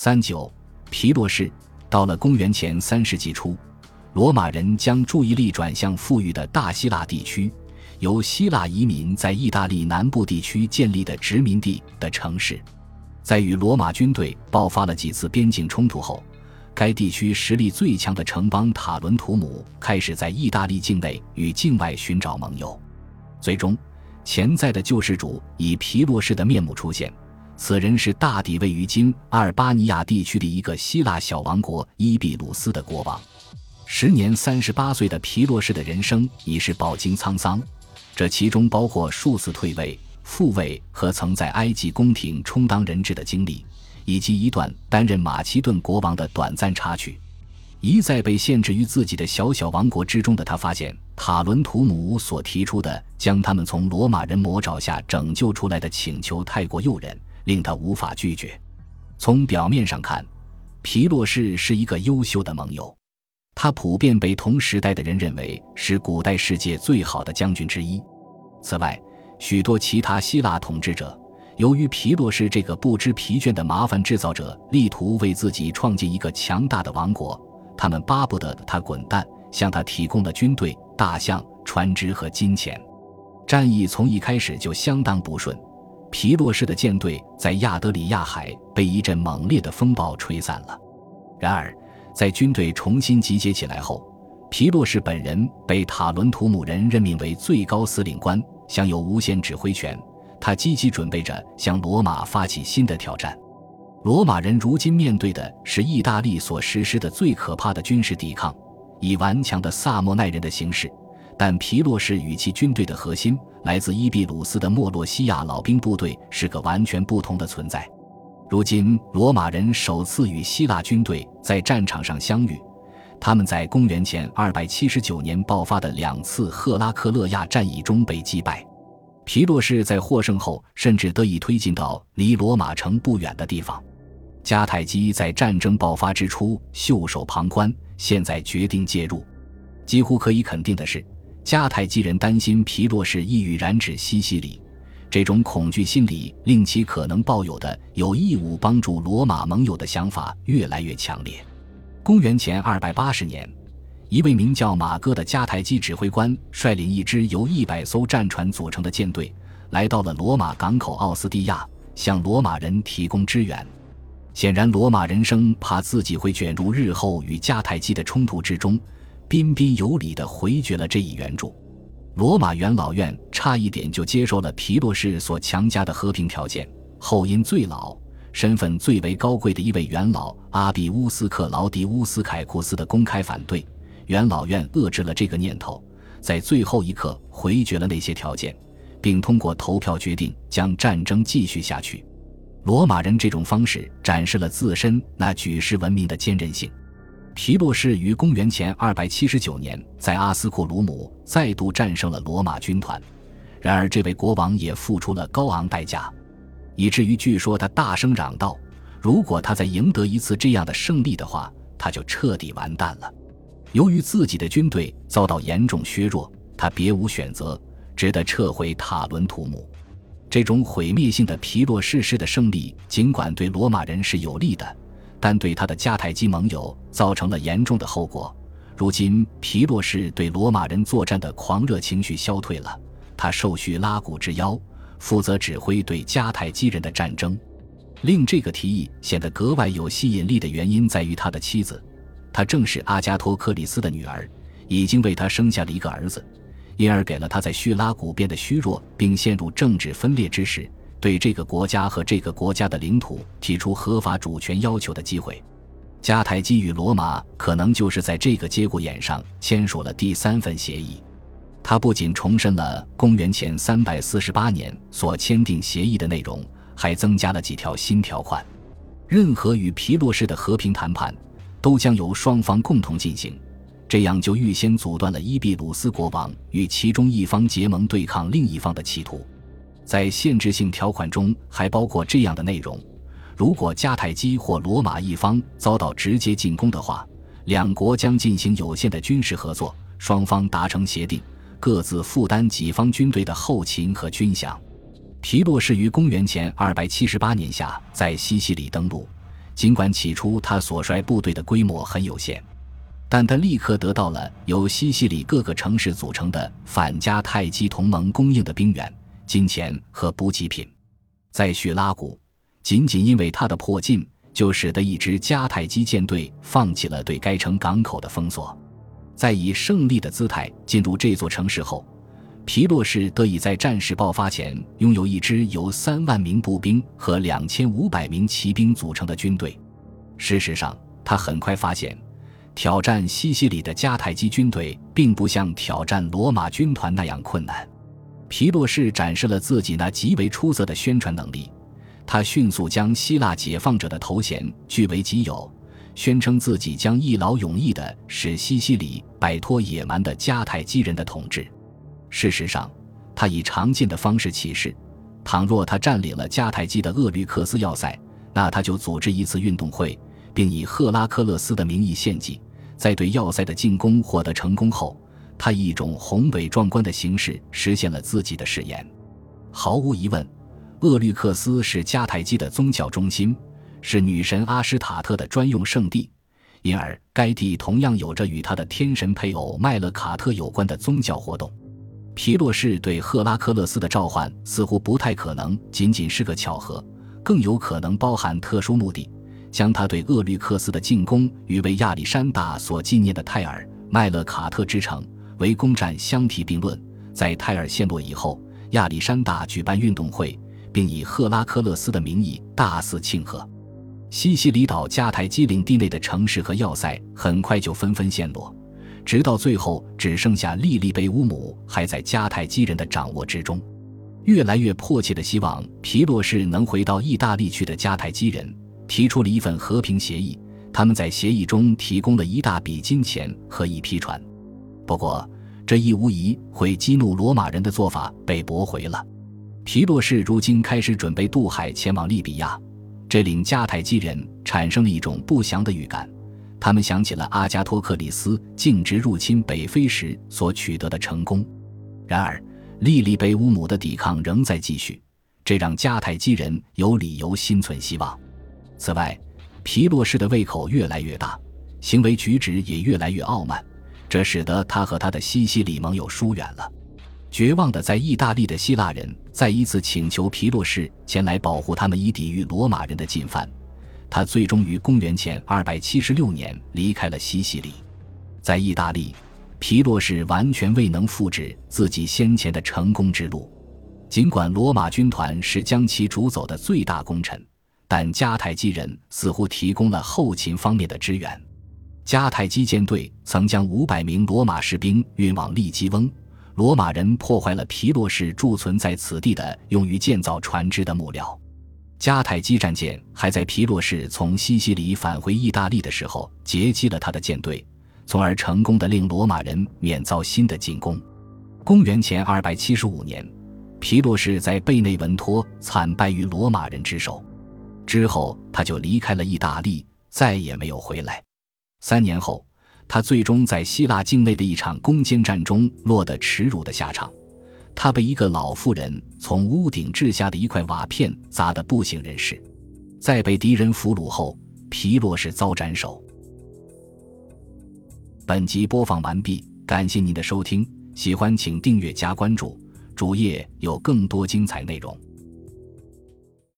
三九，皮洛士到了公元前三世纪初，罗马人将注意力转向富裕的大希腊地区，由希腊移民在意大利南部地区建立的殖民地的城市。在与罗马军队爆发了几次边境冲突后，该地区实力最强的城邦塔伦图姆开始在意大利境内与境外寻找盟友。最终，潜在的救世主以皮洛士的面目出现。此人是大抵位于今阿尔巴尼亚地区的一个希腊小王国伊比鲁斯的国王。时年三十八岁的皮洛士的人生已是饱经沧桑，这其中包括数次退位、复位和曾在埃及宫廷充当人质的经历，以及一段担任马其顿国王的短暂插曲。一再被限制于自己的小小王国之中的他，发现塔伦图姆所提出的将他们从罗马人魔爪下拯救出来的请求太过诱人。令他无法拒绝。从表面上看，皮洛士是一个优秀的盟友，他普遍被同时代的人认为是古代世界最好的将军之一。此外，许多其他希腊统治者由于皮洛士这个不知疲倦的麻烦制造者力图为自己创建一个强大的王国，他们巴不得他滚蛋，向他提供了军队、大象、船只和金钱。战役从一开始就相当不顺。皮洛士的舰队在亚德里亚海被一阵猛烈的风暴吹散了。然而，在军队重新集结起来后，皮洛士本人被塔伦图姆人任命为最高司令官，享有无限指挥权。他积极准备着向罗马发起新的挑战。罗马人如今面对的是意大利所实施的最可怕的军事抵抗，以顽强的萨莫奈人的形式。但皮洛士与其军队的核心来自伊比鲁斯的莫洛西亚老兵部队是个完全不同的存在。如今，罗马人首次与希腊军队在战场上相遇，他们在公元前279年爆发的两次赫拉克勒亚战役中被击败。皮洛士在获胜后，甚至得以推进到离罗马城不远的地方。迦太基在战争爆发之初袖手旁观，现在决定介入。几乎可以肯定的是。迦太基人担心皮洛士意欲染指西西里，这种恐惧心理令其可能抱有的有义务帮助罗马盟友的想法越来越强烈。公元前二百八十年，一位名叫马哥的迦太基指挥官率领一支由一百艘战船组成的舰队，来到了罗马港口奥斯蒂亚，向罗马人提供支援。显然，罗马人生怕自己会卷入日后与迦太基的冲突之中。彬彬有礼地回绝了这一援助，罗马元老院差一点就接受了皮洛士所强加的和平条件。后因最老、身份最为高贵的一位元老阿比乌斯·克劳迪乌斯·凯库斯的公开反对，元老院遏制了这个念头，在最后一刻回绝了那些条件，并通过投票决定将战争继续下去。罗马人这种方式展示了自身那举世闻名的坚韧性。皮洛士于公元前279年在阿斯库鲁姆再度战胜了罗马军团，然而这位国王也付出了高昂代价，以至于据说他大声嚷道：“如果他再赢得一次这样的胜利的话，他就彻底完蛋了。”由于自己的军队遭到严重削弱，他别无选择，只得撤回塔伦图姆。这种毁灭性的皮洛士式的胜利，尽管对罗马人是有利的。但对他的迦太基盟友造成了严重的后果。如今，皮洛士对罗马人作战的狂热情绪消退了，他受叙拉古之邀，负责指挥对迦太基人的战争。令这个提议显得格外有吸引力的原因在于他的妻子，她正是阿加托克里斯的女儿，已经为他生下了一个儿子，因而给了他在叙拉古变得虚弱并陷入政治分裂之时。对这个国家和这个国家的领土提出合法主权要求的机会，迦太基与罗马可能就是在这个节骨眼上签署了第三份协议。他不仅重申了公元前三百四十八年所签订协议的内容，还增加了几条新条款。任何与皮洛士的和平谈判都将由双方共同进行，这样就预先阻断了伊比鲁斯国王与其中一方结盟对抗另一方的企图。在限制性条款中还包括这样的内容：如果迦太基或罗马一方遭到直接进攻的话，两国将进行有限的军事合作，双方达成协定，各自负担己方军队的后勤和军饷。皮洛士于公元前278年夏在西西里登陆，尽管起初他所率部队的规模很有限，但他立刻得到了由西西里各个城市组成的反迦太基同盟供应的兵员、金钱和补给品。在叙拉古，仅仅因为他的迫近，就使得一支迦太基舰队放弃了对该城港口的封锁。在以胜利的姿态进入这座城市后，皮洛士得以在战事爆发前拥有一支由三万名步兵和两千五百名骑兵组成的军队。事实上，他很快发现，挑战西西里的迦太基军队并不像挑战罗马军团那样困难。皮洛士展示了自己那极为出色的宣传能力，他迅速将希腊解放者的头衔据为己有，宣称自己将一劳永逸地使西西里摆脱野蛮的迦太基人的统治。事实上，他以常见的方式起誓：倘若他占领了迦太基的厄律克斯要塞，那他就组织一次运动会，并以赫拉克勒斯的名义献祭。在对要塞的进攻获得成功后，他以一种宏伟壮观的形式实现了自己的誓言。毫无疑问，厄律克斯是迦太基的宗教中心，是女神阿什塔特的专用圣地。因而，该地同样有着与他的天神配偶麦勒卡特有关的宗教活动。皮洛士对赫拉克勒斯的召唤似乎不太可能仅仅是个巧合，更有可能包含特殊目的，将他对厄律克斯的进攻与为亚历山大所纪念的泰尔麦勒卡特之城围攻战相提并论。在泰尔陷落以后，亚历山大举办运动会，并以赫拉克勒斯的名义大肆庆贺。西西里岛迦太基领地内的城市和要塞很快就纷纷陷落。直到最后，只剩下利利贝乌姆还在迦太基人的掌握之中。越来越迫切的希望皮洛士能回到意大利去的迦太基人，提出了一份和平协议。他们在协议中提供了一大笔金钱和一批船。不过，这一无疑会激怒罗马人的做法被驳回了。皮洛士如今开始准备渡海前往利比亚，这令迦太基人产生了一种不祥的预感。他们想起了阿加托克里斯径直入侵北非时所取得的成功，然而利利贝乌姆的抵抗仍在继续，这让迦太基人有理由心存希望。此外，皮洛士的胃口越来越大，行为举止也越来越傲慢，这使得他和他的西西里盟友疏远了。绝望的在意大利的希腊人再一次请求皮洛士前来保护他们，以抵御罗马人的进犯。他最终于公元前276年离开了西西里，在意大利，皮洛士完全未能复制自己先前的成功之路。尽管罗马军团是将其逐走的最大功臣，但迦太基人似乎提供了后勤方面的支援。迦太基舰队曾将500名罗马士兵运往利基翁，罗马人破坏了皮洛士贮存在此地的用于建造船只的木料。迦太基战舰还在皮洛士从西西里返回意大利的时候截击了他的舰队，从而成功的令罗马人免遭新的进攻。公元前二百七十五年，皮洛士在贝内文托惨败于罗马人之手，之后他就离开了意大利，再也没有回来。三年后，他最终在希腊境内的一场攻坚战中落得耻辱的下场。他被一个老妇人从屋顶掷下的一块瓦片砸得不省人事，在被敌人俘虏后，皮洛士遭斩首。本集播放完毕，感谢您的收听，喜欢请订阅加关注，主页有更多精彩内容。